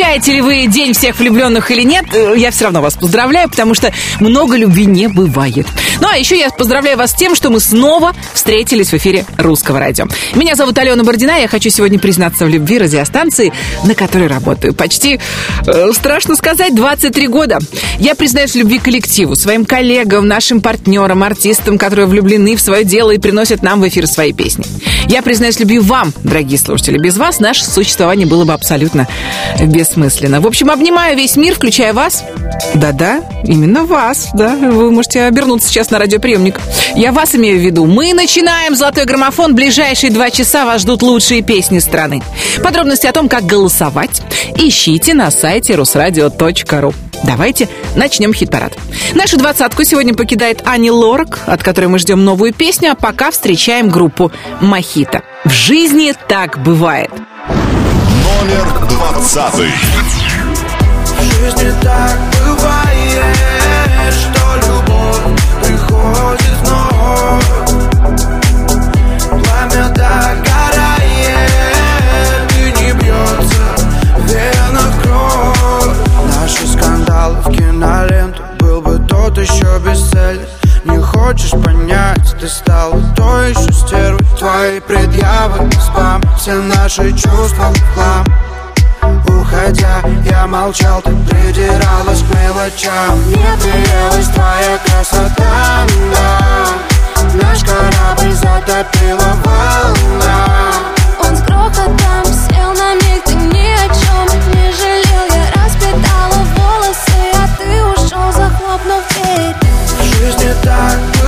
Отмечаете ли вы День всех влюбленных или нет, э, я все равно вас поздравляю, потому что много любви не бывает. Ну а еще я поздравляю вас с тем, что мы снова встретились в эфире Русского радио. Меня зовут Алена Бордина, я хочу сегодня признаться в любви радиостанции, на которой работаю. Почти, э, страшно сказать, 23 года. Я признаюсь в любви коллективу, своим коллегам, нашим партнерам, артистам, которые влюблены в свое дело и приносят нам в эфир свои песни. Я признаюсь в любви вам, дорогие слушатели. Без вас наше существование было бы абсолютно бессмысленно. В общем, обнимаю весь мир, включая вас. Да-да, именно вас, да. Вы можете обернуться сейчас на радиоприемник. Я вас имею в виду. Мы начинаем «Золотой граммофон». Ближайшие два часа вас ждут лучшие песни страны. Подробности о том, как голосовать, ищите на сайте русрадио.ру. Давайте начнем хит-парад. Нашу двадцатку сегодня покидает Ани Лорак, от которой мы ждем новую песню, а пока встречаем группу «Мохито». В жизни так бывает. Номер двадцатый. В жизни так бывает, что любовь приходит вновь. Хочешь понять, ты стала то еще стервой. Твои предъявы, спам, все наши чувства в хлам. Уходя, я молчал, ты придиралась к мелочам. Мне приелась твоя красота, да. Наш корабль затопила волна. Он с грохотом сел на миг, ты ни о чем не жалел. Я распитала волосы, а ты ушел, захлопнув дверь. В жизни так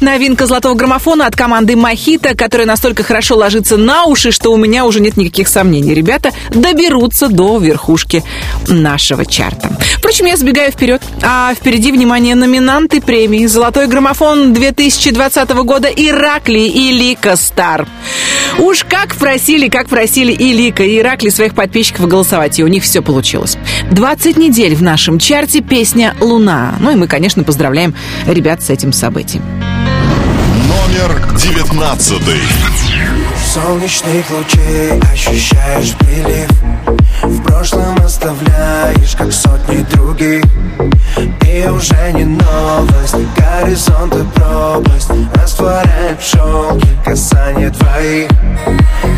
Новинка золотого граммофона от команды Мохито, которая настолько хорошо ложится на уши, что у меня уже нет никаких сомнений. Ребята доберутся до верхушки нашего чарта. Впрочем, я забегаю вперед. А впереди, внимание, номинанты премии «Золотой граммофон» 2020 года Иракли и Лика Стар. Уж как просили, как просили и Лика, и Иракли своих подписчиков голосовать, и у них все получилось. 20 недель в нашем чарте песня «Луна». Ну и мы, конечно, поздравляем ребят с этим событием. Номер девятнадцатый. Солнечных лучей ощущаешь прилив В прошлом оставляешь, как сотни других. И уже не новость, горизонт и пропасть. Растворяет в шелке касание твоих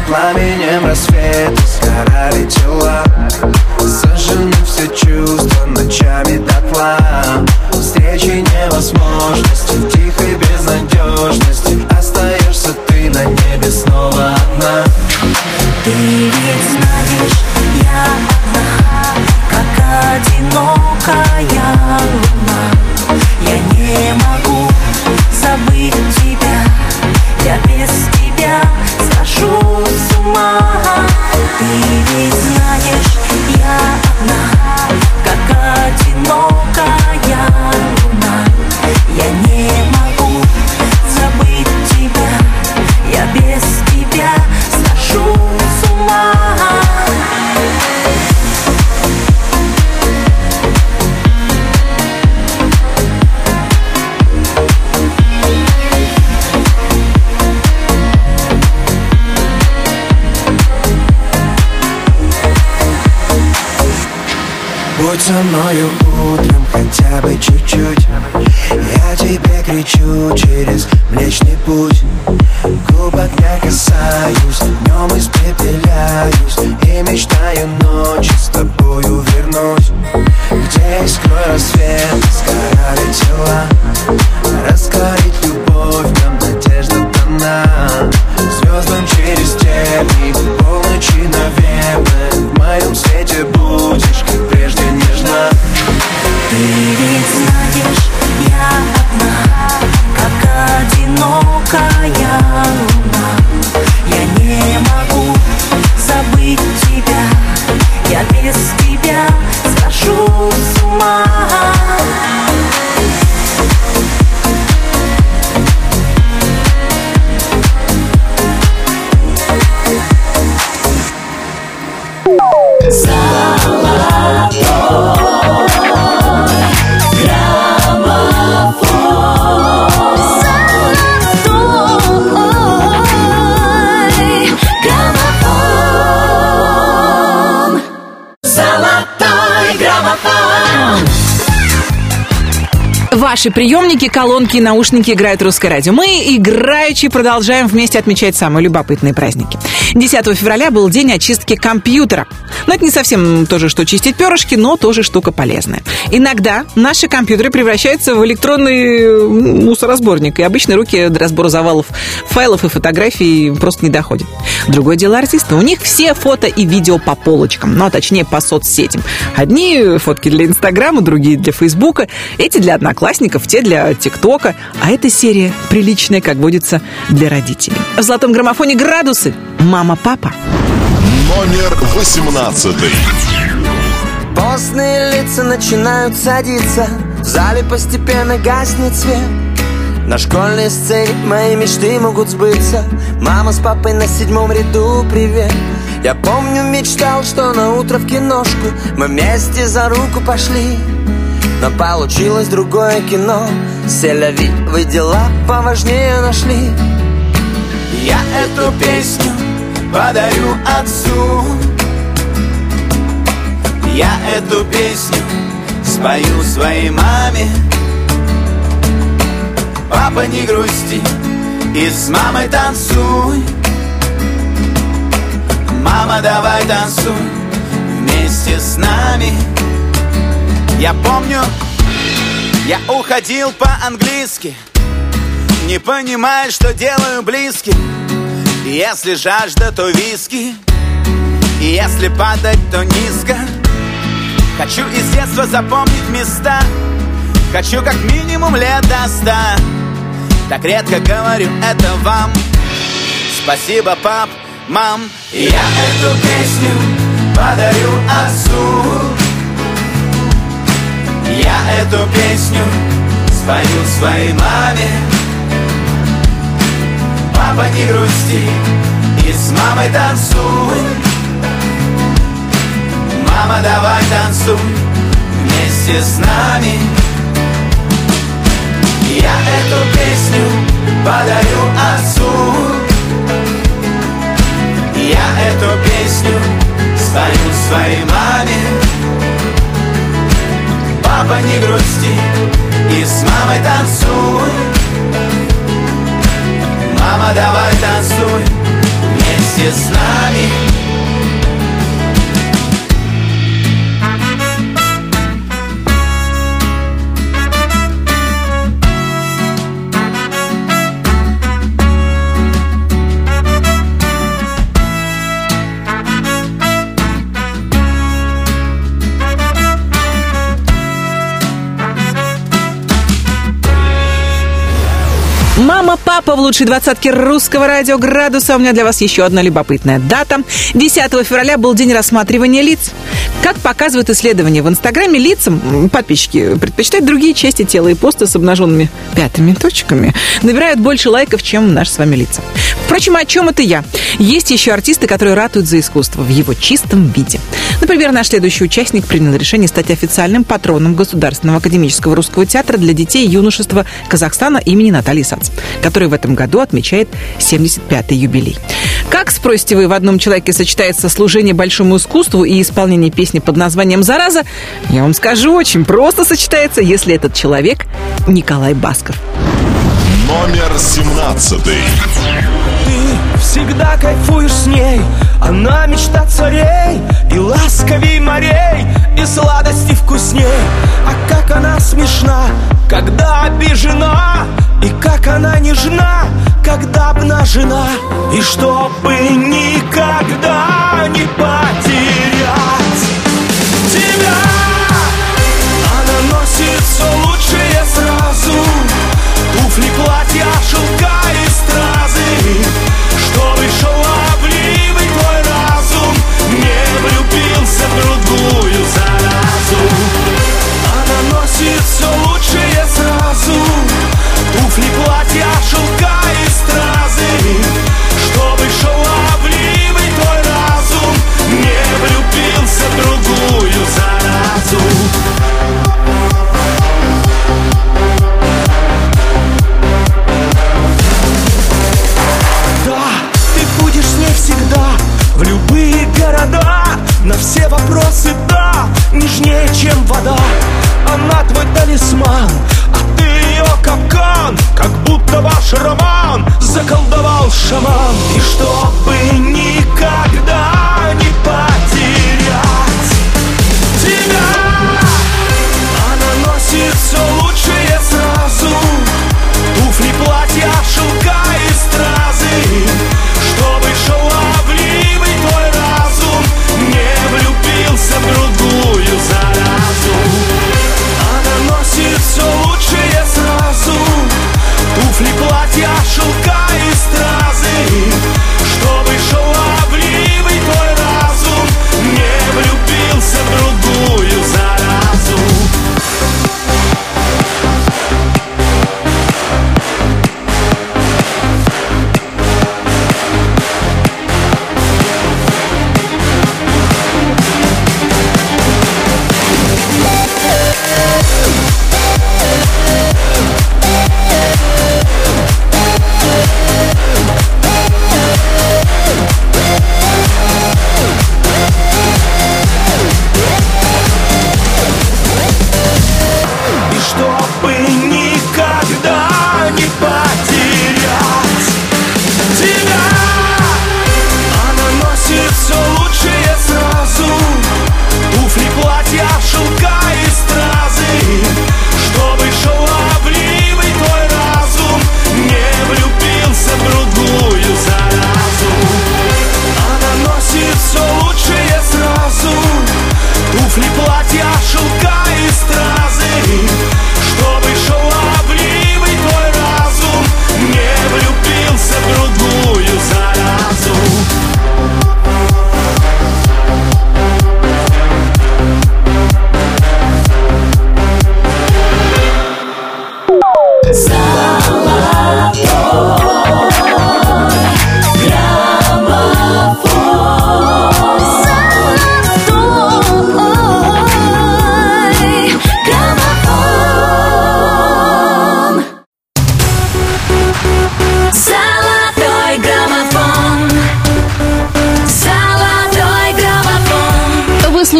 Пламенем рассвета сгорали тела. Сожжены все чувства ночами дотла. Встречи невозможности, в тихой безнадежности. Остаешься ты на небе снова одна. Ты ведь знаешь, я одна, как одинокая луна. Я не могу забыть тебя, я без тебя схожу с ума. Ты ведь знаешь, я одна, как одинокая Будь со мною утром хотя бы чуть-чуть. Я тебе кричу через Млечный путь. Губ огня касаюсь, днем испепеляюсь И мечтаю ночью с тобою вернуть. Где искрой рассвет сгорали тела Раскорить любовь, в нем надежда дана. Звездам через тернии, полночи, наверное В моем свете будешь, как Ваши приемники, колонки и наушники играют русское радио. Мы, играючи, продолжаем вместе отмечать самые любопытные праздники. 10 февраля был день очистки компьютера. Но это не совсем то же, что чистить перышки, но тоже штука полезная. Иногда наши компьютеры превращаются в электронный мусоросборник, и обычно руки до разбора завалов файлов и фотографий просто не доходят. Другое дело артисты. У них все фото и видео по полочкам, ну, а точнее по соцсетям. Одни фотки для Инстаграма, другие для Фейсбука, эти для одноклассников, те для ТикТока. А эта серия приличная, как водится, для родителей. В «Золотом граммофоне» градусы. Мама-папа. Номер восемнадцатый. Постные лица начинают садиться. В зале постепенно гаснет свет. На школьной сцене мои мечты могут сбыться. Мама с папой на седьмом ряду, привет. Я помню, мечтал, что на утро в киношку Мы вместе за руку пошли. Но получилось другое кино. Селяви, вы дела поважнее нашли. Я эту песню подарю отцу я эту песню спою своей маме. Папа, не грусти и с мамой танцуй. Мама, давай танцуй вместе с нами. Я помню, я уходил по-английски Не понимая, что делаю близким Если жажда, то виски. Если падать, то низко. Хочу из детства запомнить места. Хочу как минимум лет до ста. Так редко говорю это вам. Спасибо, пап, мам. Я эту песню подарю отцу. Я эту песню спою своей маме Папа, не грусти и с мамой танцуй. Мама, давай танцуй вместе с нами. Я эту песню подарю отцу. Я эту песню спою своей маме. Папа, не грусти и с мамой танцуй Мама, давай танцуй вместе с нами. Мама, папа в лучшей двадцатке русского радио «Градуса». У меня для вас еще одна любопытная дата. 10 февраля был день рассматривания лиц. Как показывают исследования в Инстаграме, лицам подписчики предпочитают другие части тела и посты с обнаженными пятыми точками набирают больше лайков, чем наши с вами лица. Впрочем, о чем это я? Есть еще артисты, которые ратуют за искусство в его чистом виде. Например, наш следующий участник принял решение стать официальным патроном Государственного академического русского театра для детей и юношества Казахстана имени Натальи Сац, который в этом году отмечает 75-й юбилей. Как, спросите вы, в одном человеке сочетается служение большому искусству и исполнение песни под названием «Зараза»? Я вам скажу, очень просто сочетается, если этот человек Николай Басков. Номер 17 всегда кайфуешь с ней. Она мечта царей И ласковей морей И сладости вкусней. А как она смешна Когда обижена И как она нежна Когда обнажена. И чтобы никогда не потерять Тебя. Она носит все лучшее сразу. Туфли, платья, шелка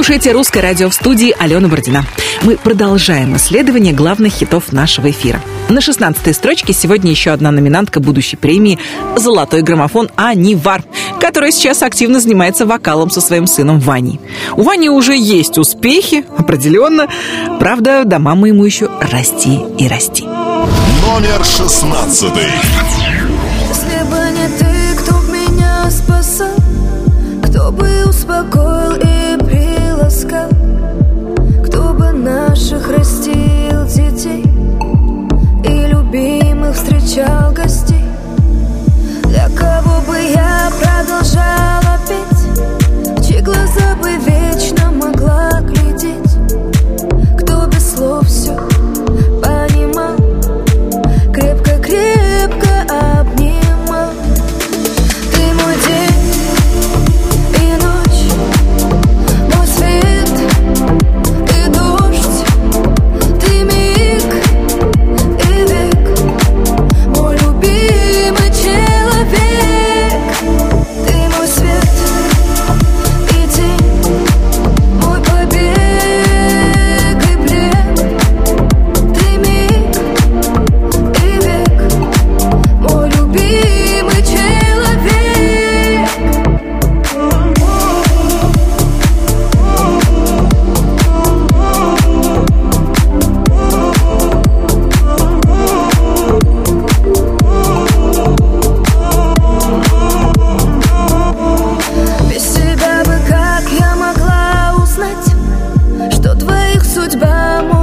слушаете «Русское радио» в студии Алена Бородина. Мы продолжаем исследование главных хитов нашего эфира. На 16-й строчке сегодня еще одна номинантка будущей премии «Золотой граммофон» Ани Вар, которая сейчас активно занимается вокалом со своим сыном Ваней. У Вани уже есть успехи, определенно. Правда, до мамы ему еще расти и расти. Номер шестнадцатый. Если бы не ты, кто б меня спасал Кто бы успокоил и приласкал Кто бы наших растил детей И любимых встречал гостей. Для кого бы я продолжала петь чьи глаза бы вечно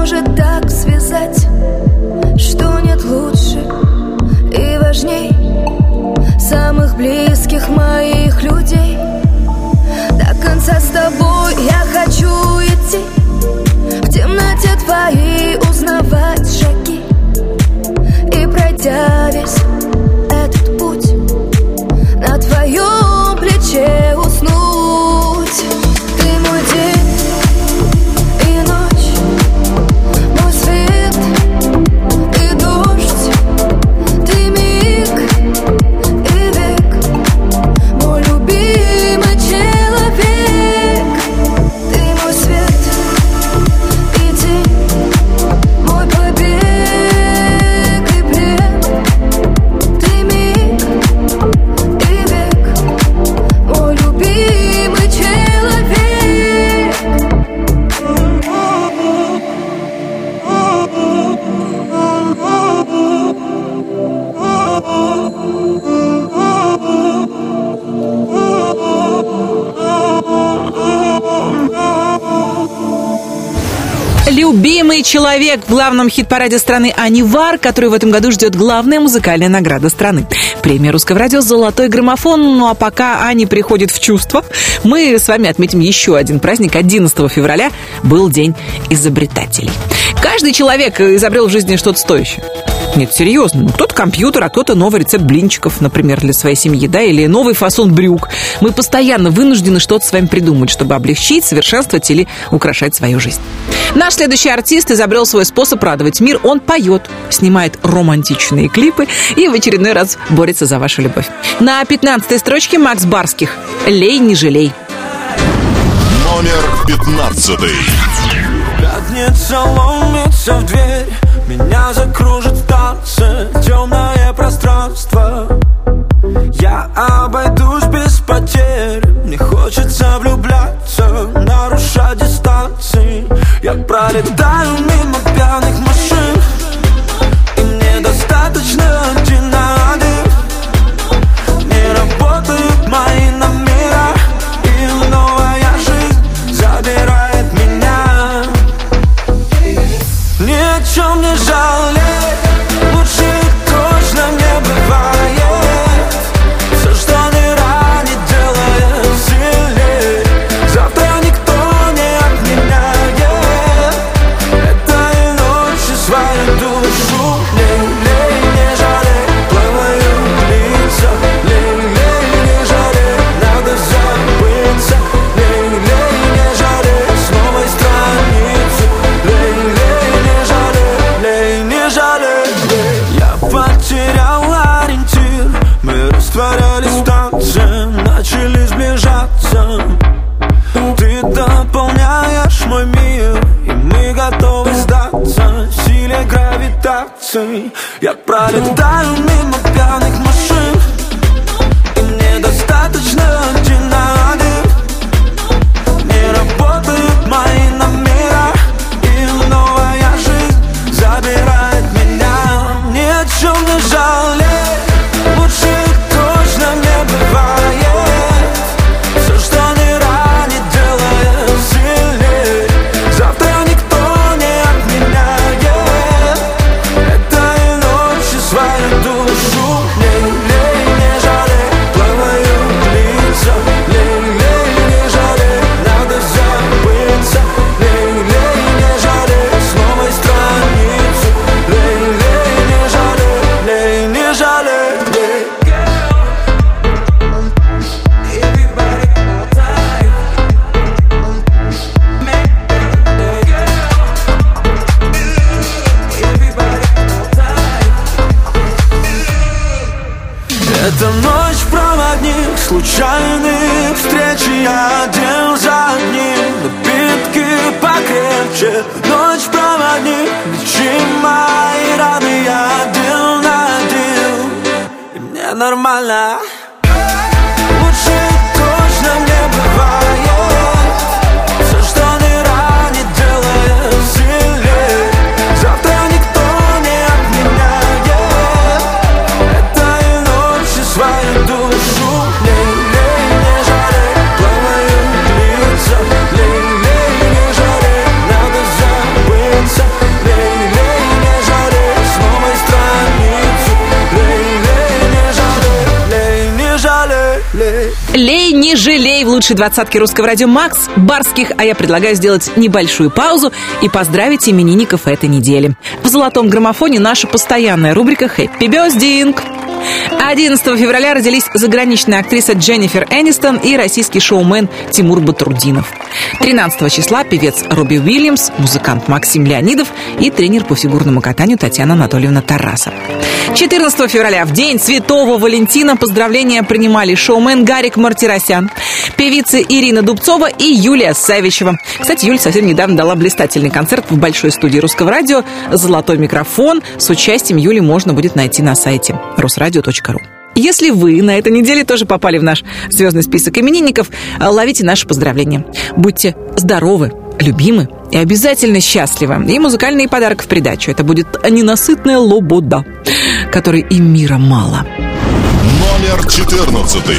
может так связать Что нет лучше и важней Самых близких моих людей. До конца с тобой я хочу идти В темноте твоей узнавать шаги. И пройдя весь человек в главном хит-параде страны Анивар, который в этом году ждет главная музыкальная награда страны. Премия русского радио «Золотой граммофон». Ну а пока Ани приходит в чувство, мы с вами отметим еще один праздник. 11 февраля был День изобретателей. Каждый человек изобрел в жизни что-то стоящее. Нет, серьезно. Ну, кто-то компьютер, а кто-то новый рецепт блинчиков, например, для своей семьи, да, или новый фасон брюк. Мы постоянно вынуждены что-то с вами придумать, чтобы облегчить, совершенствовать или украшать свою жизнь. Наш следующий артист изобрел свой способ радовать мир. Он поет, снимает романтичные клипы и в очередной раз борется за вашу любовь. На 15 строчке Макс Барских «Лей, не жалей». Номер пятнадцатый. Пятница ломится в дверь Меня закружит в танце Темное пространство. Я обойдусь без потерь. Мне хочется влюбляться Нарушать дистанции. Я пролетаю мимо пьяных машин И мне достаточно один Лей не жалей! лучшей двадцатки русского радио Макс Барских, а я предлагаю сделать небольшую паузу и поздравить именинников этой недели. В золотом граммофоне наша постоянная рубрика «Хэппи Бездинг». 11 февраля родились заграничная актриса Дженнифер Энистон и российский шоумен Тимур Батрудинов. 13 числа певец Робби Уильямс, музыкант Максим Леонидов и тренер по фигурному катанию Татьяна Анатольевна Тарасов. 14 февраля, в день Святого Валентина, поздравления принимали шоумен Гарик Мартиросян, певицы Ирина Дубцова и Юлия Савичева. Кстати, Юля совсем недавно дала блистательный концерт в большой студии Русского радио «Золотой микрофон». С участием Юли можно будет найти на сайте русрадио.ру. Если вы на этой неделе тоже попали в наш звездный список именинников, э, ловите наши поздравления. Будьте здоровы, любимы и обязательно счастливы. И музыкальный подарок в придачу. Это будет ненасытная лобода, которой и мира мало. Номер четырнадцатый.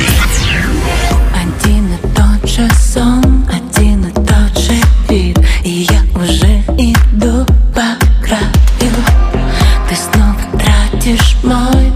nói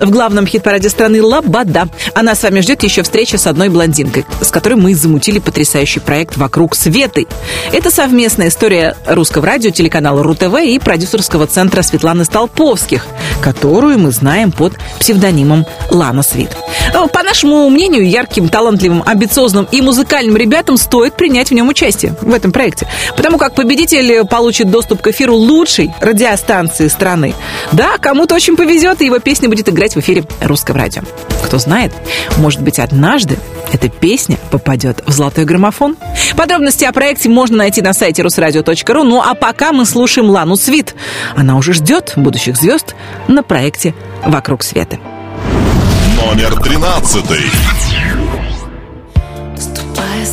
В главном хит-параде страны «Лобода». Она с вами ждет еще встреча с одной блондинкой, с которой мы замутили потрясающий проект «Вокруг Светы». Это совместная история русского радио, телеканала РУ-ТВ и продюсерского центра Светланы Столповских, которую мы знаем под псевдонимом Лана Свит. Э, По нашему мнению, ярким, талантливым, амбициозным и музыкальным ребятам стоит принять в нем участие, в этом проекте. Потому как победитель получит доступ к эфиру лучшей радиостанции страны. Да, кому-то очень повезет, и его песня будет играть в эфире русского радио. Кто знает, может быть, однажды эта песня попадет в золотой граммофон. Подробности о проекте можно найти на сайте русрадио.ру. Ну а пока мы слушаем Лану Свит. Она уже ждет будущих звезд на проекте «Вокруг света». Номер тринадцатый. Ступай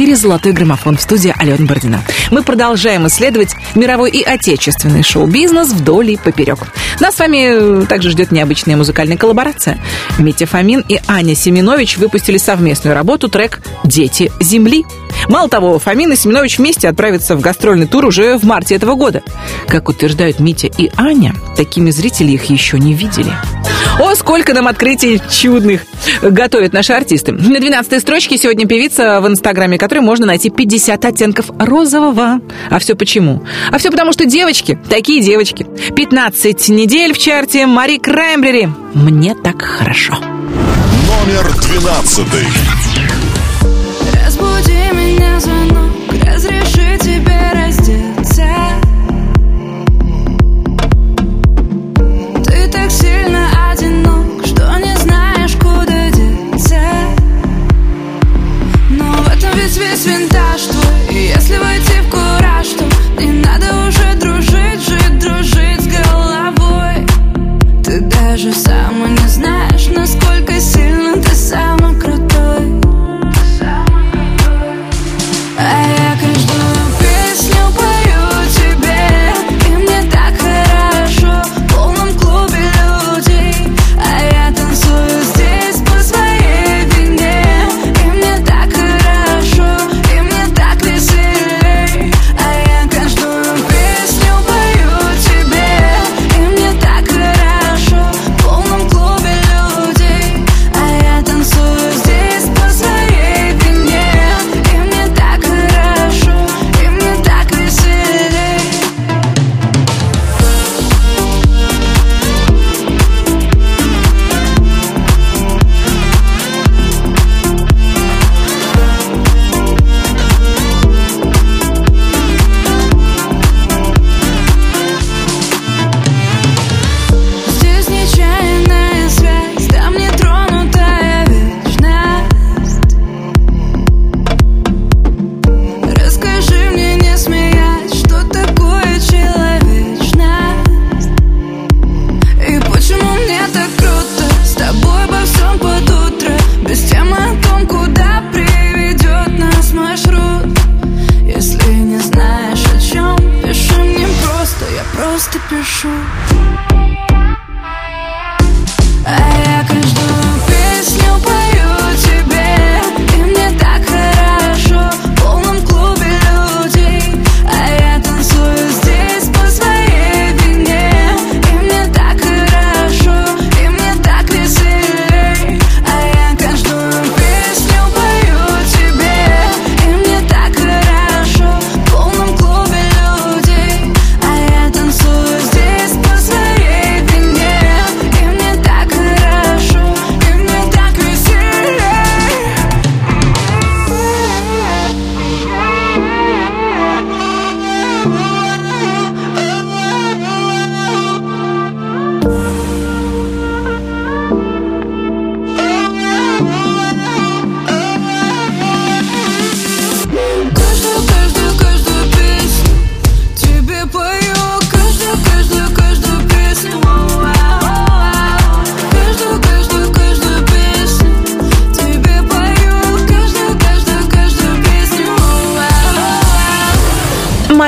эфире «Золотой граммофон» в студии Алена Бородина. Мы продолжаем исследовать мировой и отечественный шоу-бизнес вдоль и поперек. Нас с вами э, также ждет необычная музыкальная коллаборация. Митя Фомин и Аня Семенович выпустили совместную работу трек «Дети Земли». Мало того, Фомин и Семенович вместе отправятся в гастрольный тур уже в марте этого года. Как утверждают Митя и Аня, такими зрители их еще не видели. О, сколько нам открытий чудных готовят наши артисты. На 12 строчке сегодня певица, в инстаграме которой можно найти 50 оттенков розового. А все почему? А все потому, что девочки, такие девочки. 15 недель в чарте Мари Краймбрери. Мне так хорошо. Номер двенадцатый. Разбуди меня звонок, разреши винтаж твой если войти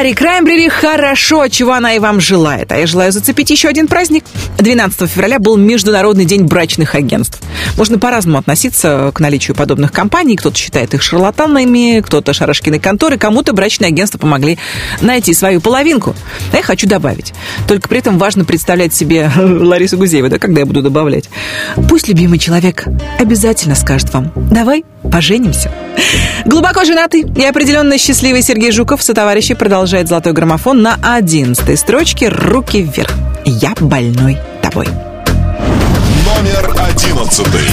Мари Краймбрери хорошо, чего она и вам желает. А я желаю зацепить еще один праздник. 12 февраля был Международный день брачных агентств. Можно по-разному относиться к наличию подобных компаний. Кто-то считает их шарлатанами, кто-то шарашкиной конторы, кому-то брачные агентства помогли найти свою половинку. А я хочу добавить. Только при этом важно представлять себе Ларису Гузееву, да, когда я буду добавлять. Пусть любимый человек обязательно скажет вам, давай поженимся. Глубоко женатый и определенно счастливый Сергей Жуков со товарищей продолжает золотой граммофон на одиннадцатой строчке «Руки вверх». Я больной тобой. Номер одиннадцатый.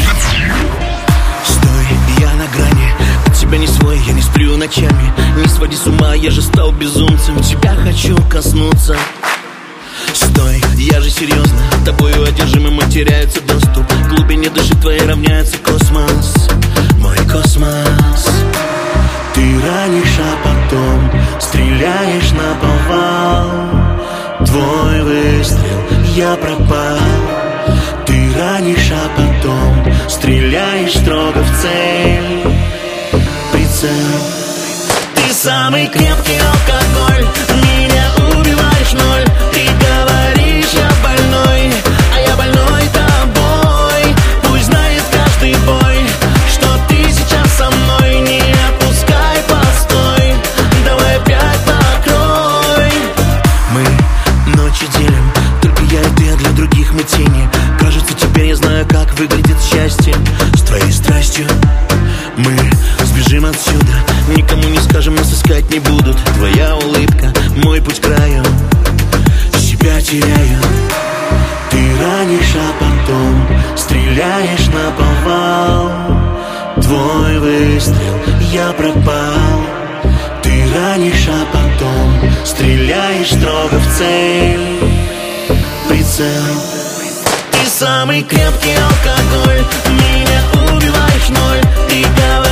Стой, я на грани От тебя не свой, я не сплю ночами Не своди с ума, я же стал безумцем Тебя хочу коснуться Стой, я же серьезно Тобою одержимым теряется доступ К глубине души твоей равняется космос Мой космос. Ты ранишь, а потом Стреляешь на повал. Твой выстрел, я пропал. Ты ранишь, а потом Стреляешь строго в цель. Прицел. Ты самый крепкий алкоголь не будут. Твоя улыбка, мой путь краю. Себя теряю. Ты ранишь, а потом Стреляешь на повал. Твой выстрел, я пропал. Ты ранишь, а потом Стреляешь строго в цель. Прицел. Ты самый крепкий алкоголь. Меня убиваешь ноль. Ты говоришь,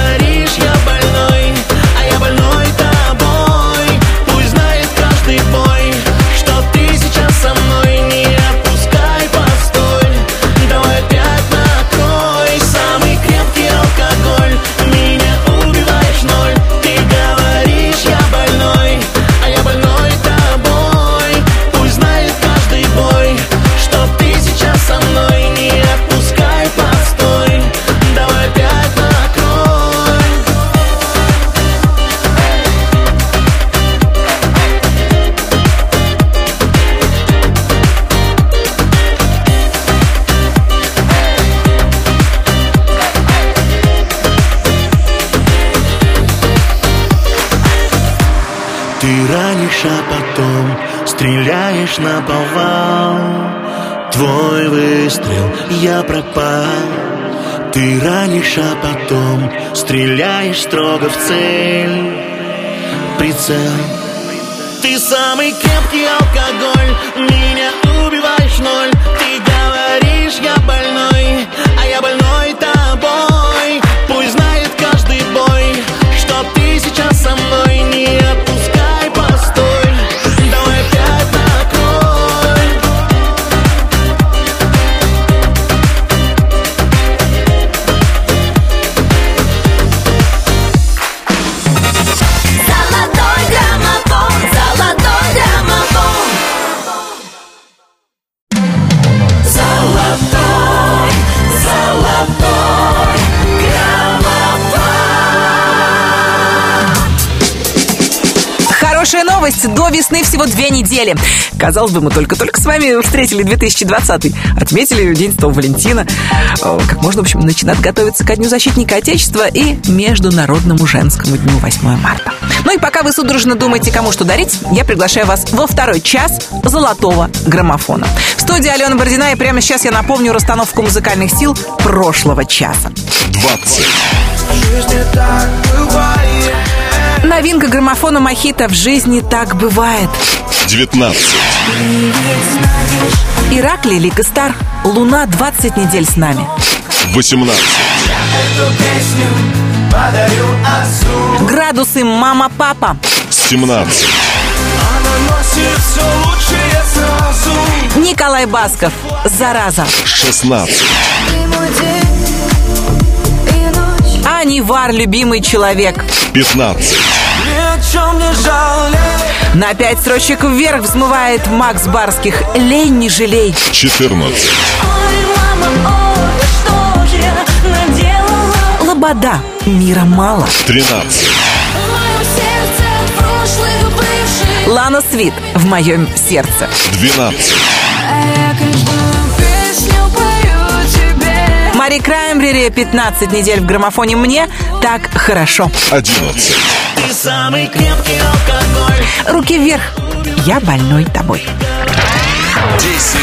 стреляешь на Твой выстрел, я пропал. Ты ранишь, а потом стреляешь строго в цель. Прицел. Ты самый крепкий алкоголь Меня убиваешь ноль. Ты говоришь, я больной Новость. До весны всего две недели. Казалось бы, мы только-только с вами встретили 2020 Отметили День Святого Валентина. Как можно, в общем, начинать готовиться ко Дню Защитника Отечества и Международному женскому дню 8 марта. Ну и пока вы судорожно думаете, кому что дарить, я приглашаю вас во второй час золотого граммофона. В студии Алена Бородина, и прямо сейчас я напомню расстановку музыкальных сил прошлого часа. 20. В жизни так бывает Новинка граммофона Мохито «В жизни так бывает». 19. Иракли Лика Стар. Луна 20 недель с нами. 18. Эту песню подарю отцу Градусы мама-папа. 17. Она носит все лучшее сразу Николай Басков. Зараза. 16. Ты мой день и ночь. Ани Вар, любимый человек. 15. На пять строчек вверх взмывает Макс Барских «Лень, не жалей». 14. Ой, мама, ой, что же я наделала? Лобода «Мира мало». 13. В моем сердце прошлых бывших Лана Свит «В моем сердце». 12. А я каждую песню пою тебе Мари Краймбрери «15 недель в граммофоне мне так хорошо». 11. Самый крепкий алкоголь Руки вверх. Я больной тобой. 10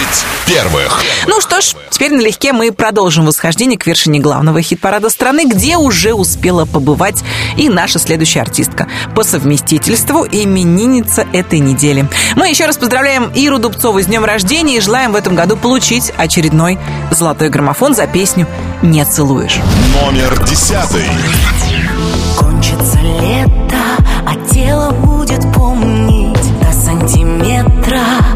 первых. Ну что ж, теперь налегке мы продолжим восхождение к вершине главного хит-парада страны, где уже успела побывать и наша следующая артистка. По совместительству именинница этой недели. Мы еще раз поздравляем Иру Дубцову с днем рождения и желаем в этом году получить очередной золотой граммофон за песню «Не целуешь». Номер 10. Сантиметра каждую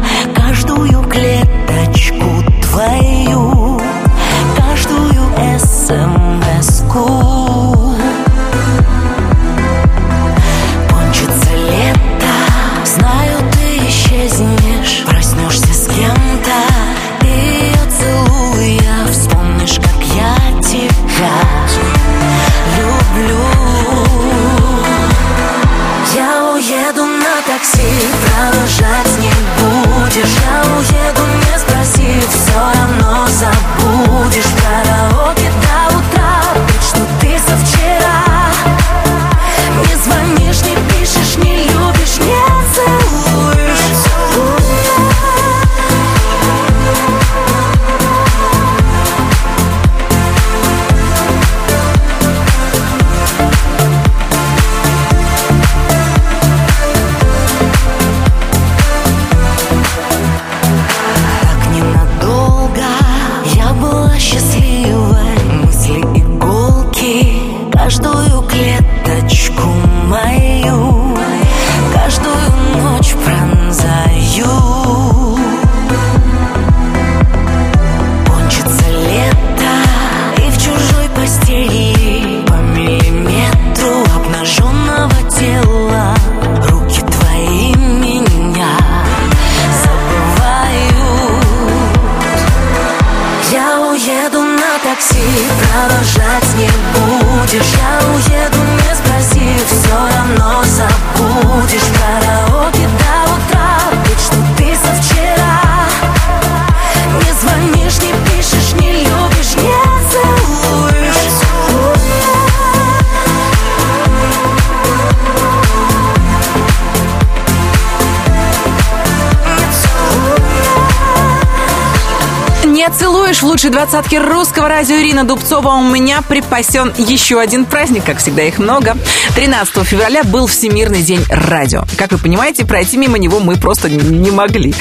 лучшей двадцатке русского радио Ирина Дубцова. У меня припасен еще один праздник, как всегда их много. 13 февраля был Всемирный день радио. Как вы понимаете, пройти мимо него мы просто не могли.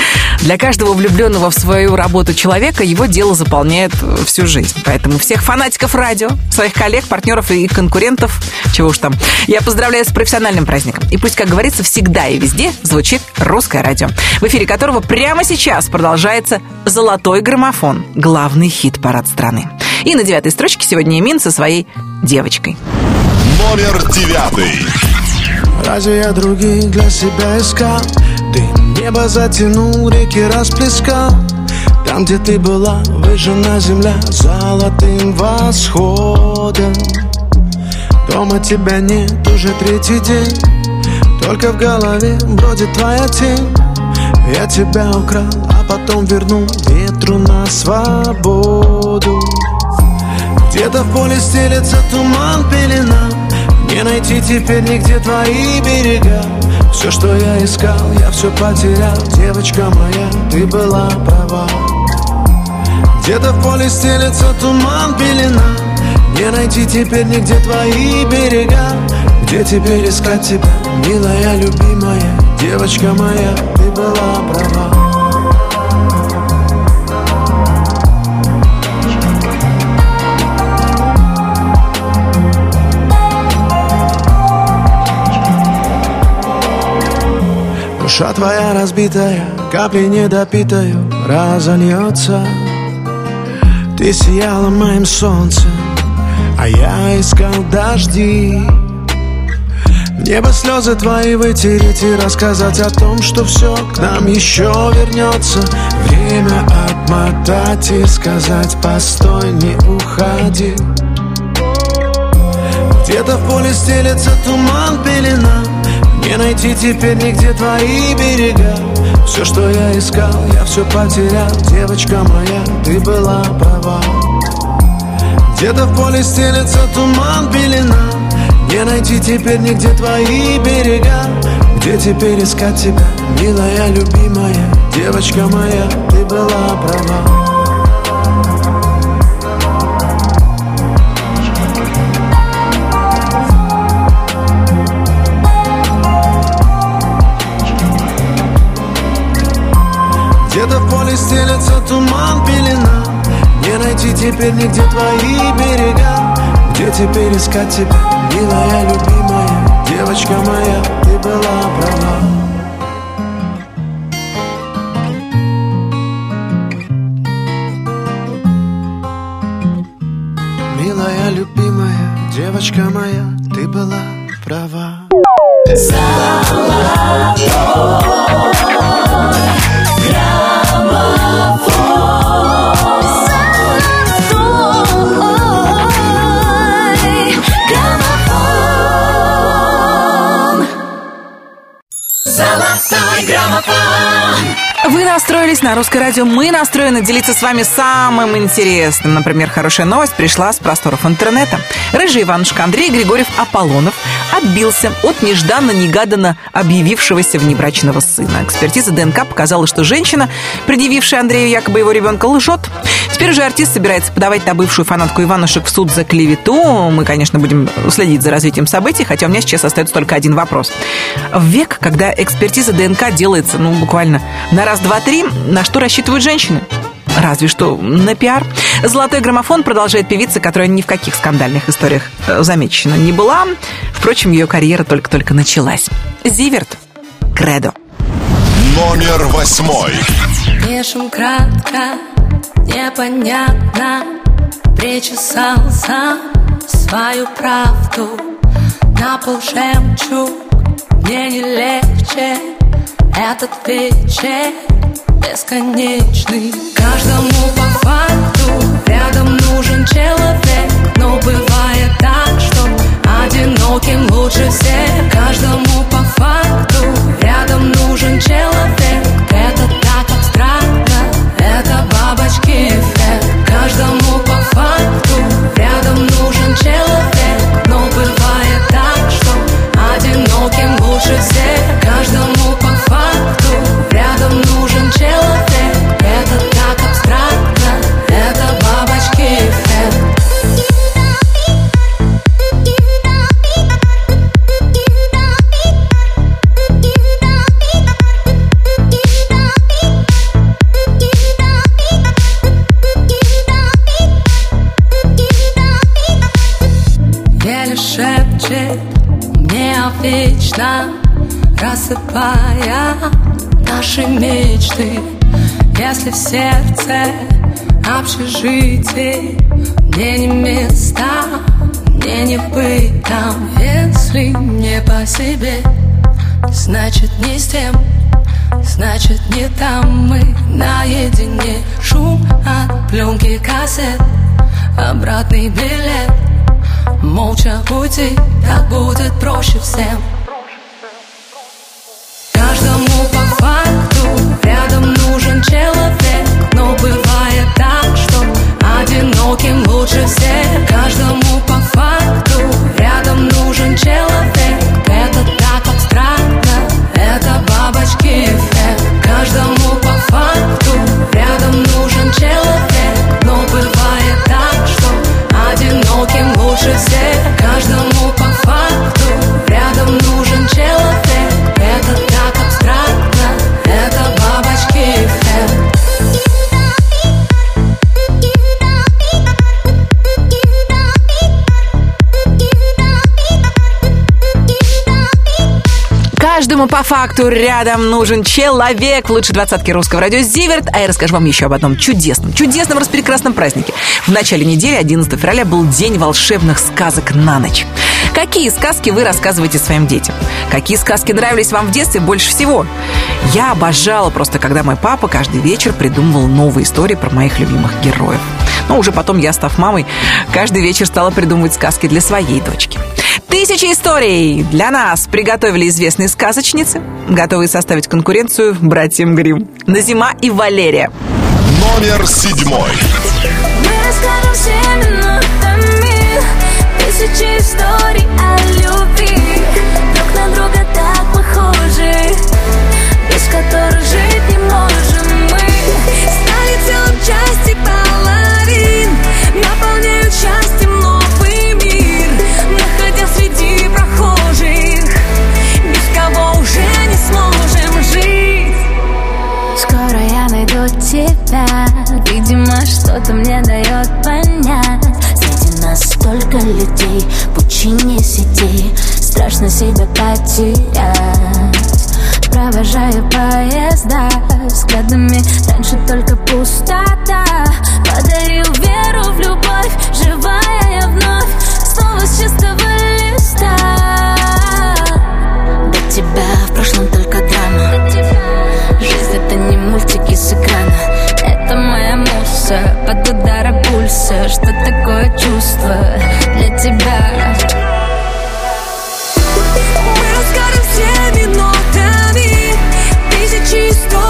Для каждого влюбленного в свою работу человека его дело заполняет всю жизнь. Поэтому всех фанатиков радио, своих коллег, партнеров и конкурентов, чего уж там, я поздравляю с профессиональным праздником. И пусть, как говорится, всегда и везде звучит русское радио, в эфире которого прямо сейчас продолжается «Золотой граммофон», главный хит-парад страны. И на девятой строчке сегодня Эмин со своей девочкой. Номер 9. Разве я других для себя искал? Ты небо затянул, реки расплескал Там, где ты была, выжжена земля Золотым восходом Дома тебя нет уже третий день Только в голове бродит твоя тень Я тебя украл, а потом вернул ветру на свободу. Где-то в поле стелется туман, пелена. Не найти теперь нигде твои берега. Все, что я искал, я все потерял. Девочка моя, ты была права. Где-то в поле стелется туман, пелена. Не найти теперь нигде твои берега. Где теперь искать тебя, милая, любимая Девочка моя, была права. Душа твоя разбитая, капли недопитаю разольется. Ты сияла моим солнцем, а я искал дожди Мне бы слезы твои вытереть и рассказать о том, что все к нам еще вернется Время отмотать и сказать постой, не уходи Где-то в поле стелется туман, пелена. Не найти теперь нигде твои берега. Все, что я искал, я все потерял. Девочка моя, ты была права. Где-то в поле стелется туман, пелена Не найти теперь нигде твои берега? Где теперь искать тебя, милая, любимая? Девочка моя, ты была права. Где-то в поле стелется туман, пелена. Не найти теперь нигде твои берега? Где теперь искать тебя, милая, любимая Девочка моя, ты была права. Милая, любимая, девочка моя, ты была права. Ой, настроились на русское радио. Мы настроены делиться с вами самым интересным. Например, хорошая новость пришла с просторов интернета. Рыжий Иванушка Андрей Григорьев Аполлонов отбился от нежданно-негаданно объявившегося внебрачного сына. Экспертиза ДНК показала, что женщина, предъявившая Андрею якобы его ребенка, лжет. Теперь уже артист собирается подавать на бывшую фанатку Иванушек в суд за клевету. Мы, конечно, будем следить за развитием событий, хотя у меня сейчас остается только один вопрос. В век, когда экспертиза ДНК делается, ну, буквально на раз, два, три, на что рассчитывают женщины? Разве что на пиар. Золотой граммофон продолжает певица, которая ни в каких скандальных историях э, замечена не была. Впрочем, ее карьера только-только началась. Зиверт. Кредо. Номер восьмой. Пишем кратко, непонятно Причесался свою правду На пол жемчуг Мне не легче Этот вечер бесконечный. Каждому по факту Рядом нужен человек. Но бывает так, что Одиноким лучше всех. Каждому по факту Рядом нужен человек. Это так абстрактно Это бабочки эффект. Каждому по факту Рядом нужен человек. Но бывает так, что Одиноким лучше всех. Каждому рассыпая наши мечты. Если в сердце общежитие, мне не места, мне не быть там. Если не по себе, значит не с тем, значит не там мы наедине. Шум от пленки кассет, обратный билет. Молча уйти, так будет проще всем одиноким лучше всех. Каждому по факту Каждому по факту рядом нужен человек в лучшей двадцатке русского радио Зиверт. А я расскажу вам еще об одном чудесном, чудесном распрекрасном празднике. В начале недели, 11 февраля, был день волшебных сказок на ночь. Какие сказки вы рассказываете своим детям? Какие сказки нравились вам в детстве больше всего? Я обожала просто, когда мой папа каждый вечер придумывал новые истории про моих любимых героев. Но уже потом я, став мамой, каждый вечер стала придумывать сказки для своей дочки. Тысячи историй для нас приготовили известные сказочницы, готовые составить конкуренцию братьям Грим. Назима и Валерия. Номер седьмой. Мы расскажем все минутами Тысячи историй о любви Друг на друга так похожи Без которых жить не можем мы Стали целым части половин Скоро я найду тебя. Видимо, что-то мне дает понять. Среди нас столько людей Пучине сети. Страшно себя потерять. Провожаю поезда Взглядами. Раньше только пустота. Подарил веру в любовь. Живая я вновь. Снова с чистого листа. До тебя в прошлом только с экрана. Это моя муса под ударом пульса. Что такое чувство для тебя? Мы расскажем все минутами Тысячи историй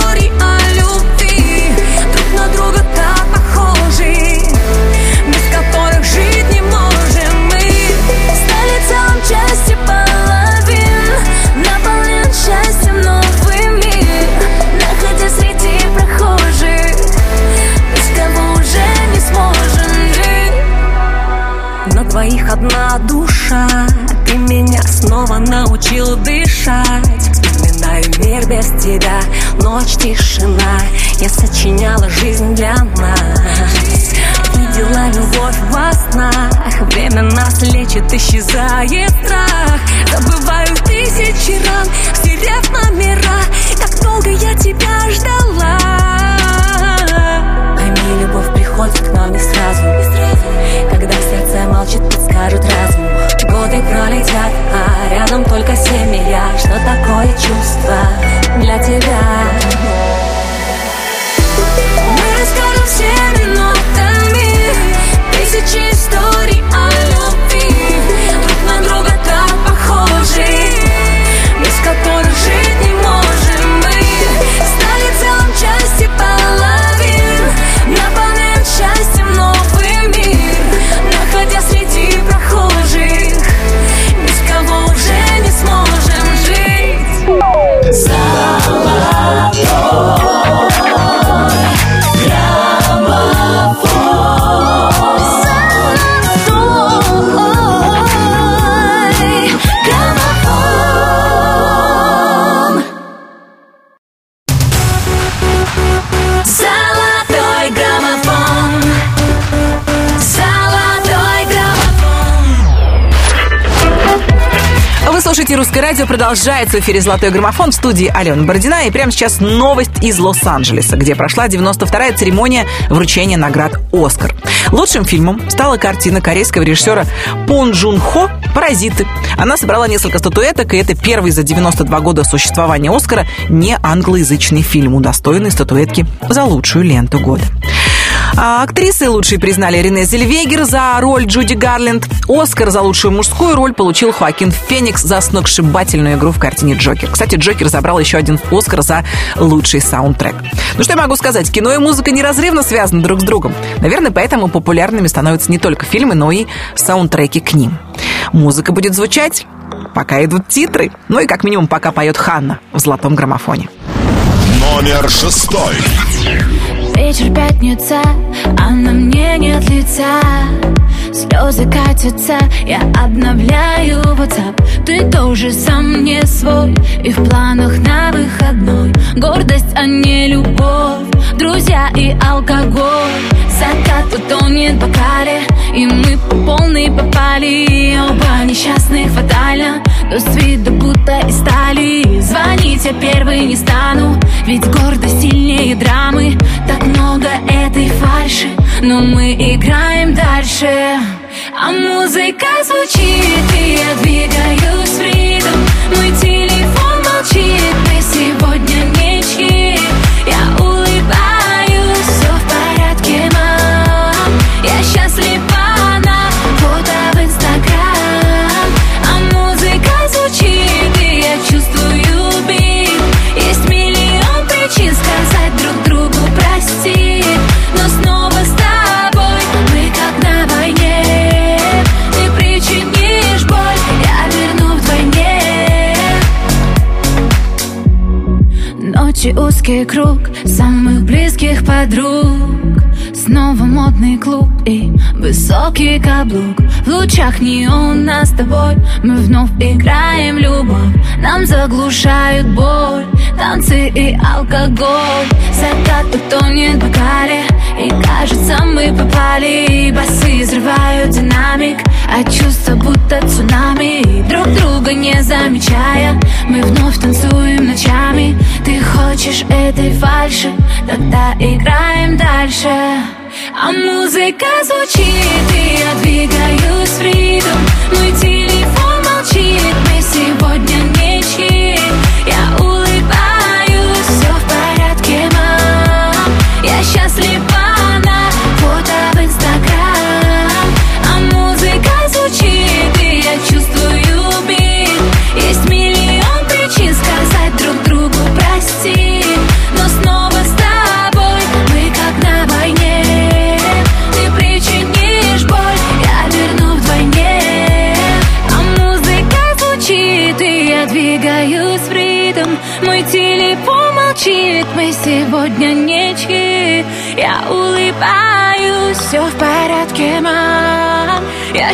радио». Продолжается в эфире «Золотой граммофон» в студии Алена Бородина. И прямо сейчас новость из Лос-Анджелеса, где прошла 92-я церемония вручения наград «Оскар». Лучшим фильмом стала картина корейского режиссера Пон Джун Хо «Паразиты». Она собрала несколько статуэток, и это первый за 92 года существования «Оскара» не англоязычный фильм, удостоенный статуэтки за лучшую ленту года. А актрисы лучшие признали Рене Зельвегер за роль Джуди Гарленд. Оскар за лучшую мужскую роль получил Хоакин Феникс за сногсшибательную игру в картине «Джокер». Кстати, «Джокер» забрал еще один Оскар за лучший саундтрек. Ну что я могу сказать? Кино и музыка неразрывно связаны друг с другом. Наверное, поэтому популярными становятся не только фильмы, но и саундтреки к ним. Музыка будет звучать, пока идут титры. Ну и как минимум пока поет Ханна в золотом граммофоне. Номер шестой. Вечер пятница, а на мне нет лица. Слезы катятся, я обновляю WhatsApp. Ты тоже сам не свой И в планах на выходной. Гордость, а не любовь Друзья и алкоголь. Закат утонет в бокале И мы по полной попали. Оба несчастных фатально Но с виду будто из стали. Звонить я первый не стану Ведь гордость сильнее драмы. Так много этой фальши Но мы играем дальше. А музыка звучит, и я двигаюсь в ритм. Мой телефон молчит, мы сегодня ничьи Я улыбаюсь, Узкий круг самых близких подруг Снова модный клуб и высокий каблук. В лучах неон нас с тобой. Мы вновь играем любовь. Нам заглушают боль. Танцы и алкоголь. Закат утонет в бокале. И кажется мы попали. Басы взрывают динамик. А чувства будто цунами. И Друг друга не замечая Мы вновь танцуем ночами. Ты хочешь этой фальши? Тогда играем дальше а музыка звучит, и я двигаюсь в ритм. Мой телефон молчит, мы сегодня ничьи Я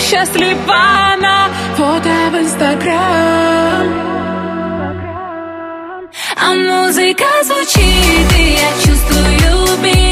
счастлива на фото в инстаграм. А музыка звучит, и я чувствую бит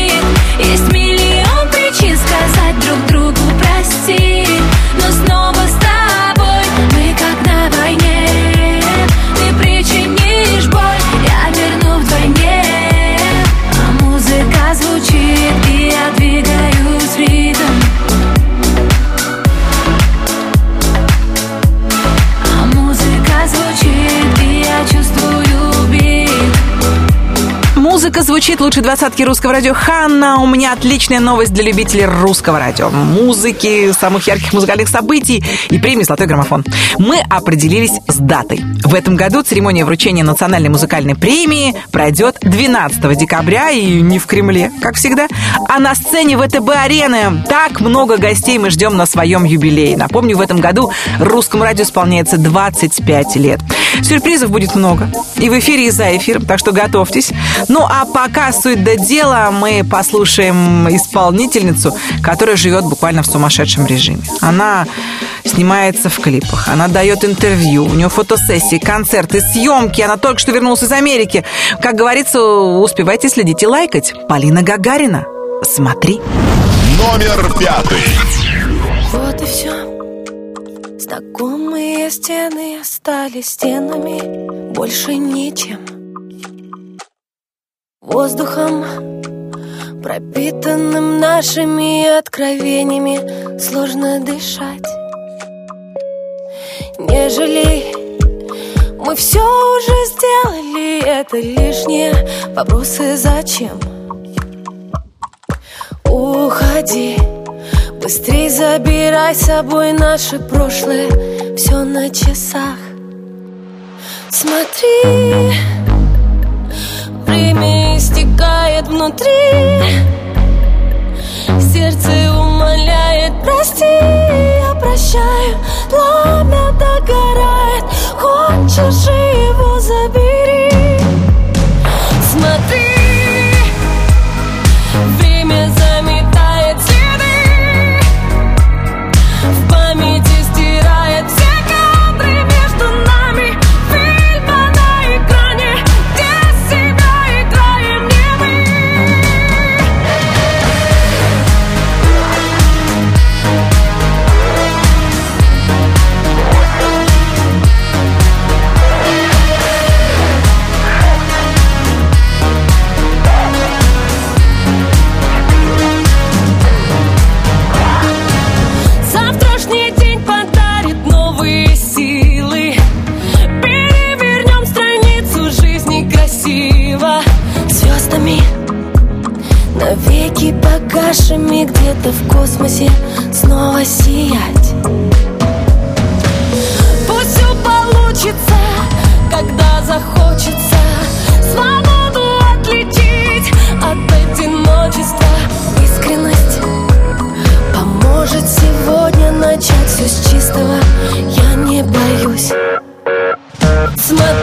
Музыка звучит лучше двадцатки русского радио. Ханна, у меня отличная новость для любителей русского радио. Музыки, самых ярких музыкальных событий и премии «Золотой граммофон». Мы определились с датой. В этом году церемония вручения национальной музыкальной премии пройдет 12 декабря и не в Кремле, как всегда, а на сцене ВТБ-арены. Так много гостей мы ждем на своем юбилее. Напомню, в этом году русскому радио исполняется 25 лет. Сюрпризов будет много. И в эфире, и за эфиром, так что готовьтесь. Ну, а пока суть до дела, мы послушаем исполнительницу, которая живет буквально в сумасшедшем режиме. Она снимается в клипах, она дает интервью, у нее фотосессии, концерты, съемки. Она только что вернулась из Америки. Как говорится, успевайте следить и лайкать. Полина Гагарина. Смотри. Номер пятый. Вот и все. Знакомые стены стали стенами, больше ничем. Воздухом, пропитанным нашими откровениями, сложно дышать. Не жалей, мы все уже сделали, это лишние вопросы зачем? Уходи, быстрей забирай с собой наше прошлое, все на часах. Смотри, время истекает внутри, сердце умоляет, прости, я прощаю, пламя догорает, хочешь его забери. Смотри, космосе снова сиять. Пусть все получится, когда захочется. Свободу отличить от одиночества. Искренность поможет сегодня начать все с чистого. Я не боюсь. Смотри,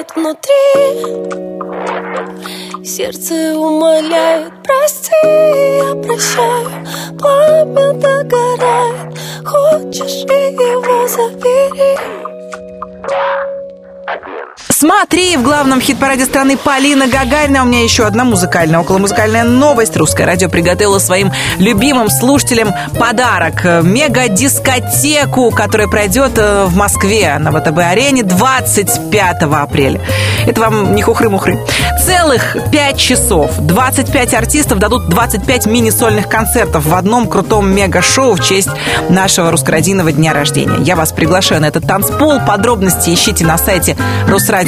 истекает внутри. Сердце умоляет, прости, я прощаю. Пламя догорает, хочешь и его забери Смотри, в главном хит-параде страны Полина Гагарина. У меня еще одна музыкальная, околомузыкальная новость. Русское радио приготовило своим любимым слушателям подарок. Мега-дискотеку, которая пройдет э, в Москве на ВТБ-арене 25 апреля. Это вам не хухры-мухры. Целых 5 часов. 25 артистов дадут 25 мини-сольных концертов в одном крутом мега-шоу в честь нашего русскородийного дня рождения. Я вас приглашаю на этот танцпол. Подробности ищите на сайте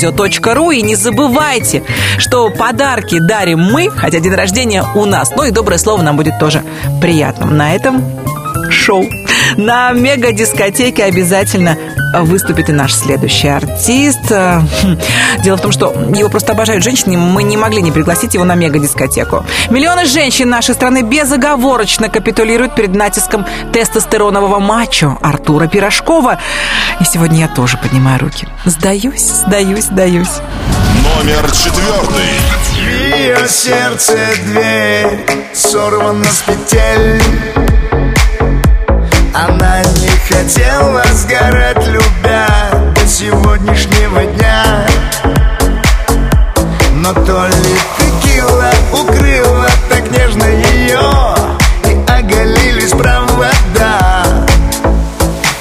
русрадио.ру и не забывайте, что подарки дарим мы, хотя день рождения у нас. Ну и доброе слово нам будет тоже приятным. На этом шоу. На мега-дискотеке обязательно выступит и наш следующий артист. Хм, Дело в том, что его просто обожают женщины, мы не могли не пригласить его на мега-дискотеку. Миллионы женщин нашей страны безоговорочно капитулируют перед натиском тестостеронового мачо Артура Пирожкова. И сегодня я тоже поднимаю руки. Сдаюсь, сдаюсь, сдаюсь. Номер четвертый. В ее сердце дверь сорвана с петель Она не хотела сгорать, любя до сегодняшнего дня. Но то ли текила укрыла так нежно ее И оголились провода.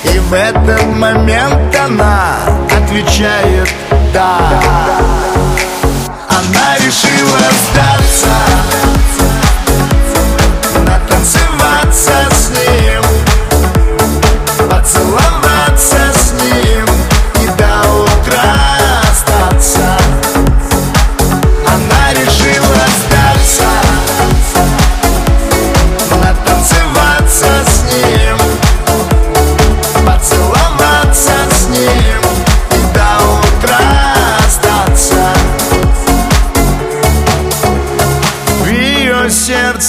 И в этот момент она отвечает «да» Она решила сдаться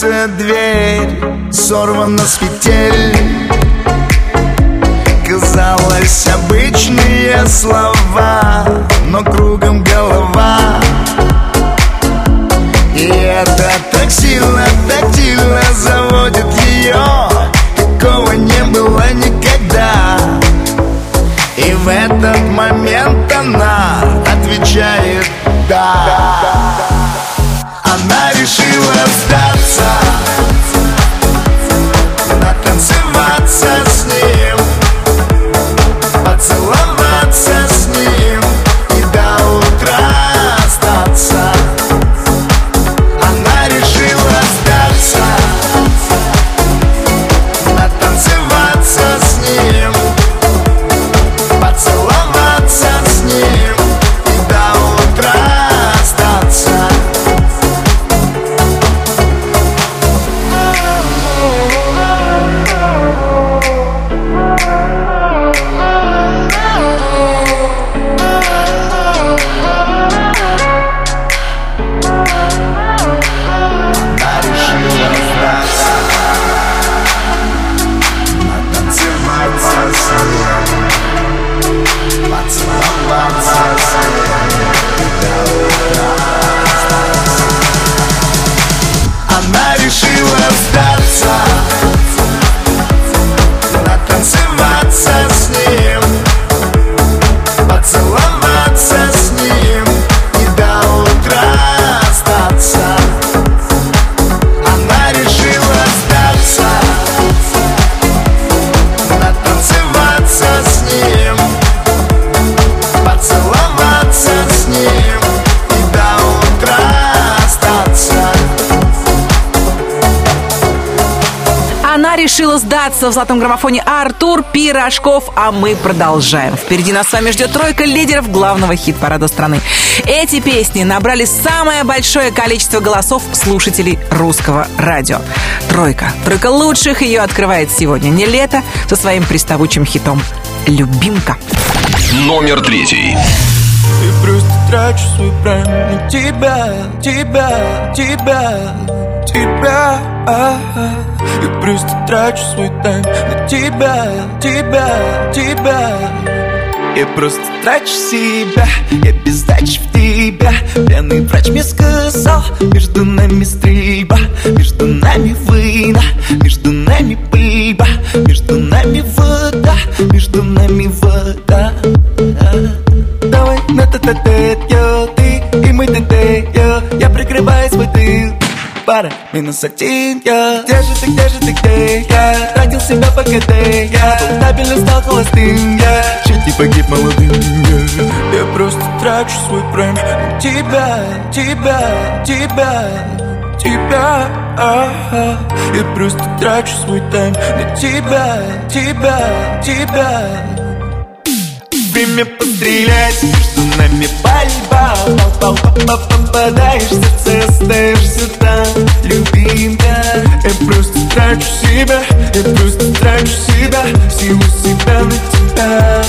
сердце дверь сорвана с петель. Казалось, обычные слова Но кругом голова в золотом граммофоне Артур Пирожков, а мы продолжаем. Впереди нас с вами ждет тройка лидеров главного хит-парада страны. Эти песни набрали самое большое количество голосов слушателей русского радио. Тройка. Тройка лучших ее открывает сегодня не лето со своим приставучим хитом «Любимка». Номер третий. И просто трачу свой прайм на тебя, тебя, тебя, тебя. И просто трачу свой тайм на тебя, тебя, тебя Я просто трачу себя, я без в тебя. Пьяный врач мне сказал, между нами стрельба Между нами война, между нами пыльба Между нами вода, между нами вода. Давай на т т т йо, ты и мы т т йо Я прикрываю свой тыл Пара, минус один, я. Где же ты, где же ты, где я? Тратил себя по КТ, я. Стабильно, стал холостым, я. Чуть не погиб молодым, я. Я просто трачу свой прайм на тебя, тебя, тебя Тебя, ага. Я просто трачу свой тайм на тебя, тебя, тебя Время пострелять, между нами пальба Пал, пал, пал, Попадаешь в сердце, остаешься там. Любимка, я просто трачу себя Я просто трачу себя, всего себя на тебя.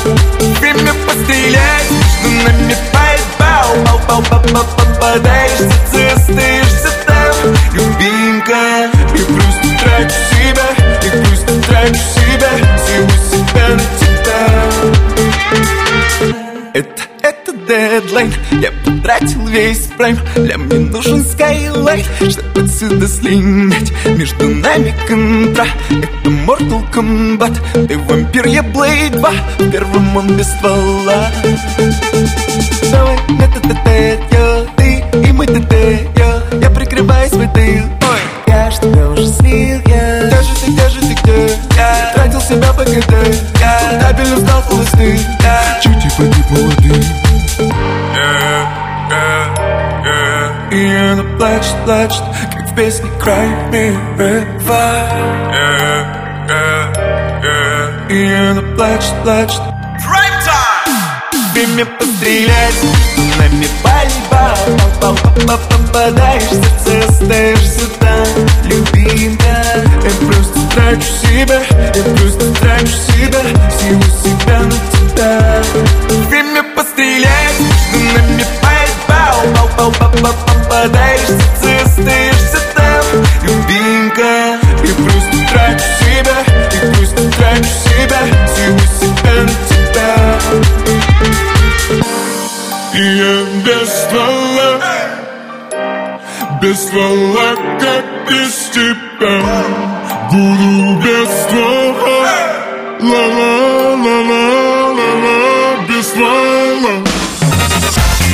Время пострелять, между нами пальба Пал, пал, пал, Попадаешь в сердце, остаешься там. Любимка, я просто трачу себя Я просто трачу себя, всего себя на тебя это, это дедлайн. Я потратил весь прайм. Для мне нужен скайлайт Чтобы отсюда слинять. Между нами контра. Это Mortal Kombat. Ты вампир, я Blade 2 В первом он без ствола. Давай на т т т йо Ты и мы т т йо Я прикрываю свой тыл Ой, я ж тебя уже слил, я. Где же ты, где же ты, где? Я себя по КД Я стабильно стал холостым Я чуть не погиб молодым И она плачет, плачет, как в песне Cry Me River И она плачет, плачет Время пострелять, нами пальба Пал, пал, пал, Попадаешь в сердце, остаешься там Любимка, я просто трачу себя Я просто трачу себя, всего себя на тебя. Время пострелять, нами пальба Пал, пал, пал, пал, Попадаешь в сердце, остаешься там Любимка, я просто трачу себя Я просто трачу себя, всего себя на тебя я без ствола Без ствола, как без тебя. Буду без ствола Ла-ла-ла-ла-ла-ла Без ствола.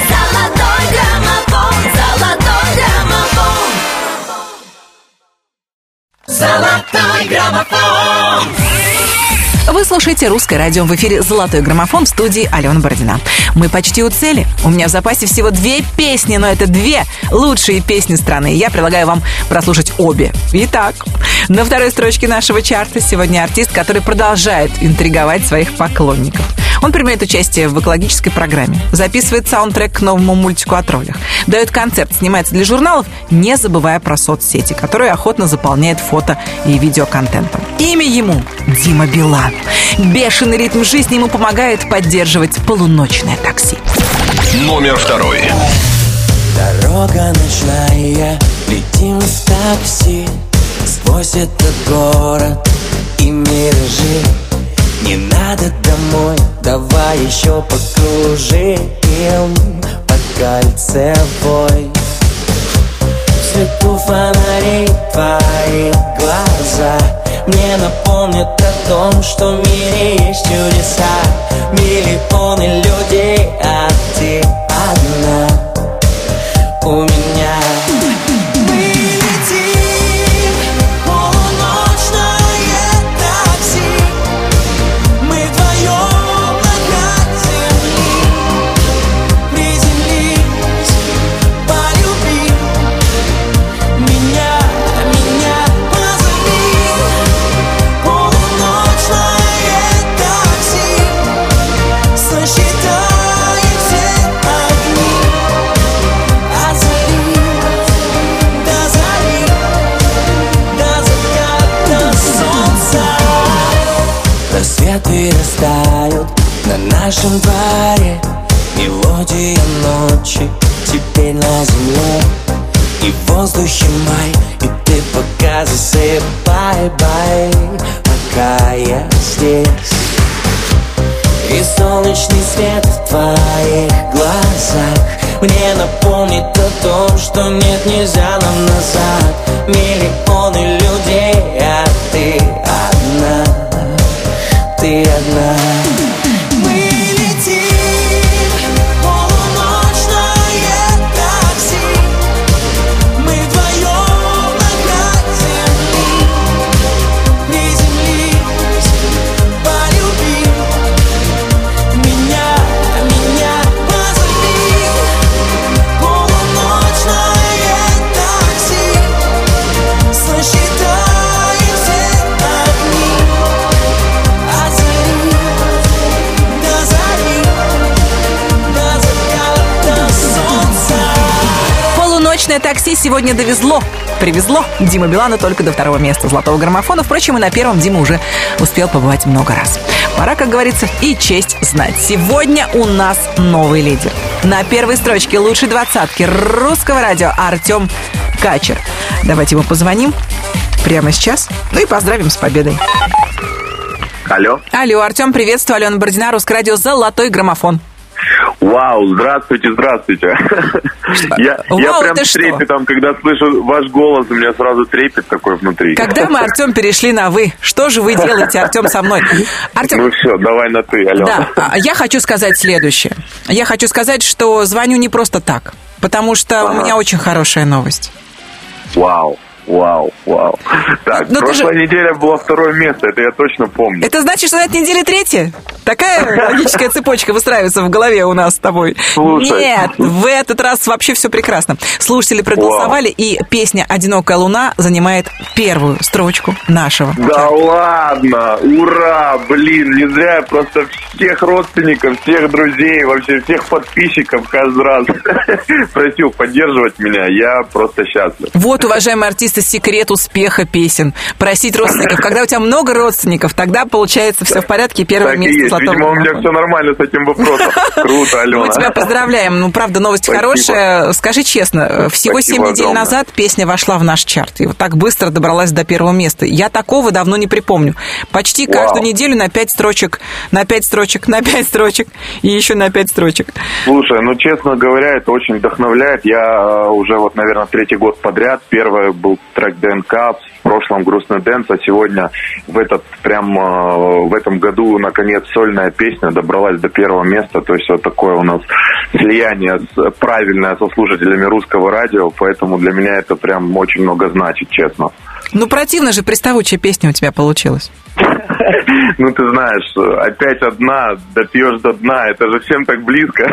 Золотой граммофон, золотой граммофон. Золотой граммофон Вы слушаете «Русское радио» в эфире «Золотой граммофон» в студии Алена Бородина. Мы почти у цели. У меня в запасе всего две песни, но это две лучшие песни страны. Я предлагаю вам прослушать обе. Итак, на второй строчке нашего чарта сегодня артист, который продолжает интриговать своих поклонников. Он принимает участие в экологической программе, записывает саундтрек к новому мультику о троллях, дает концерт, снимается для журналов, не забывая про соцсети, которые охотно заполняет фото и видеоконтентом. Имя ему Дима Билан. Бешеный ритм жизни ему помогает поддерживать полуночное такси. Номер второй. Дорога ночная, летим в такси Сквозь этот город и миражи Не надо домой, давай еще покружи ходил по кольцевой. Свету фонарей твои глаза Мне напомнят о том, что в мире есть чудеса. Миллионы людей, а ты одна. У меня на нашем сегодня довезло. Привезло Дима Билана только до второго места золотого граммофона. Впрочем, и на первом Дима уже успел побывать много раз. Пора, как говорится, и честь знать. Сегодня у нас новый лидер. На первой строчке лучшей двадцатки русского радио Артем Качер. Давайте ему позвоним прямо сейчас. Ну и поздравим с победой. Алло. Алло, Артем, приветствую. Алена Бородина, Русское радио «Золотой граммофон». Вау, здравствуйте, здравствуйте. Я, я Вау, прям это с что? трепетом, когда слышу ваш голос, у меня сразу трепет такой внутри. Когда мы, Артем, перешли на «вы», что же вы делаете, Артем, со мной? Артем, Ну все, давай на ты, Алена. Да, а я хочу сказать следующее. Я хочу сказать, что звоню не просто так, потому что у меня очень хорошая новость. Вау, вау, вау. Так, Ну, ты прошлая неделя была второе место, это я точно помню. Это значит, что на этой неделе третья? Такая логическая цепочка выстраивается в голове у нас с тобой. Слушай. Нет, в этот раз вообще все прекрасно. Слушатели проголосовали, и песня «Одинокая луна» занимает первую строчку нашего. Да ладно, ура, блин, не зря я просто всех родственников, всех друзей, вообще всех подписчиков каждый раз просил поддерживать меня, я просто счастлив. Вот, уважаемые артисты, секрет успеха песен. Просить родственников. Когда у тебя много родственников, тогда получается все в порядке, и первое Так и место есть, золотого видимо, у меня все нормально с этим вопросом. Круто, Алена. Мы тебя поздравляем. Ну, правда, новость Спасибо. хорошая. Скажи честно, всего Спасибо 7 недель огромное. назад песня вошла в наш чарт. И вот так быстро добралась до первого места. Я такого давно не припомню. Почти Вау. каждую неделю на 5 строчек, на 5 строчек, на 5 строчек и еще на 5 строчек. Слушай, ну, честно говоря, это очень вдохновляет. Я э, уже вот, наверное, третий год подряд. Первый был трек ДНК, в прошлом грустный dance, а сегодня в этот прям э, в этом году наконец сольная песня добралась до первого места. То есть вот такое у нас слияние с- правильное со слушателями русского радио, поэтому для меня это прям очень много значит, честно. Ну, противно же приставучая песня у тебя получилась. Ну, ты знаешь, опять одна, допьешь до дна, это же всем так близко.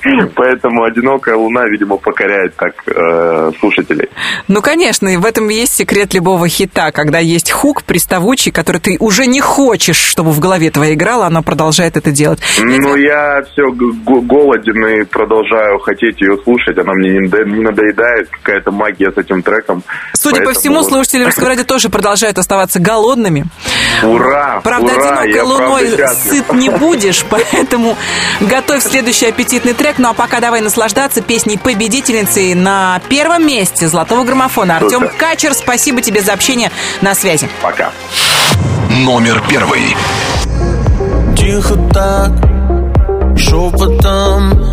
Поэтому «Одинокая луна», видимо, покоряет так э, слушателей. Ну, конечно, и в этом есть секрет любого хита, когда есть хук приставучий, который ты уже не хочешь, чтобы в голове твоей играл, а она продолжает это делать. Ну, я все голоден и продолжаю хотеть ее слушать. Она мне не надо- не надоедает, какая-то магия с этим треком. Судя по Поэтому всему, вот слушатели Русского радио тоже продолжают оставаться голодными. Ура! Правда, ура, одинокой я луной правда сыт не будешь, поэтому готовь следующий аппетитный трек. Ну а пока давай наслаждаться песней победительницы на первом месте золотого граммофона. Артем. Качер, спасибо тебе за общение на связи. Пока. Номер первый. Тихо так, шепотом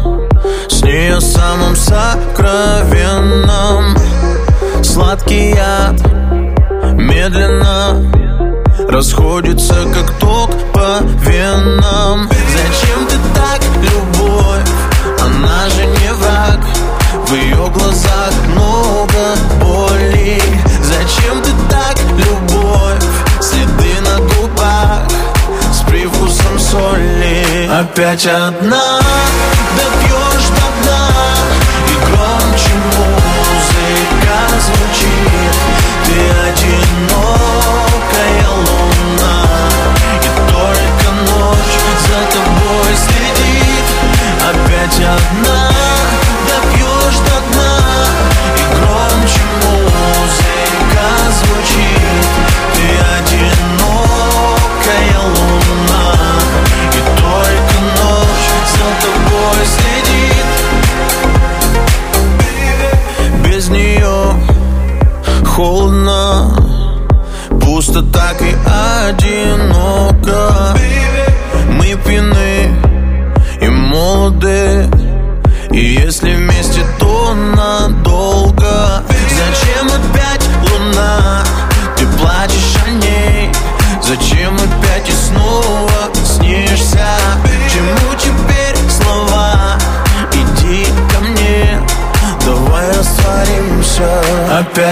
самом сокровенном Сладкий яд медленно Расходится, как ток по венам. Зачем ты так, любовь? Она же не враг. В ее глазах много боли. Зачем ты так, любовь? Следы на губах С привкусом соли. Опять одна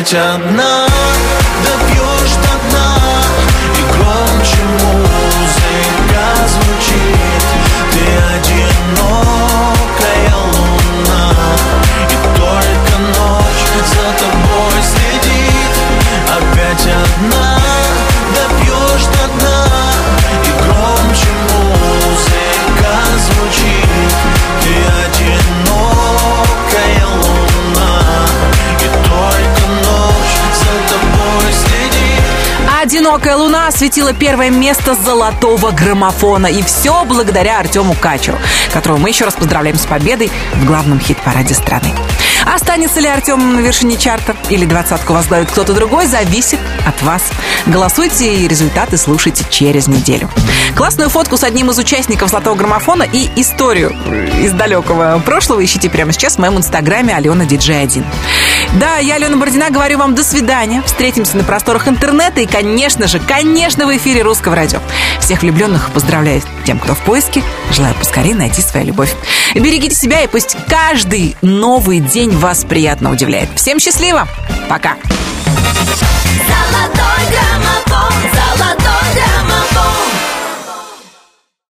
Опять одна, осветила первое место золотого граммофона. И все благодаря Артему Качеру, которого мы еще раз поздравляем с победой в главном хит-параде страны. Останется ли Артем на вершине чарта или двадцатку возглавит кто-то другой, зависит от вас. Голосуйте и результаты слушайте через неделю. Классную фотку с одним из участников «Золотого граммофона» и историю из далекого прошлого ищите прямо сейчас в моем инстаграме Алена Диджей 1. Да, я, Алена Бородина, говорю вам до свидания. Встретимся на просторах интернета и, конечно же, конечно, в эфире Русского радио. Всех влюбленных поздравляю тем, кто в поиске. Желаю поскорее найти свою любовь. Берегите себя и пусть каждый новый день вас приятно удивляет. Всем счастливо. Пока. Золотой граммофон.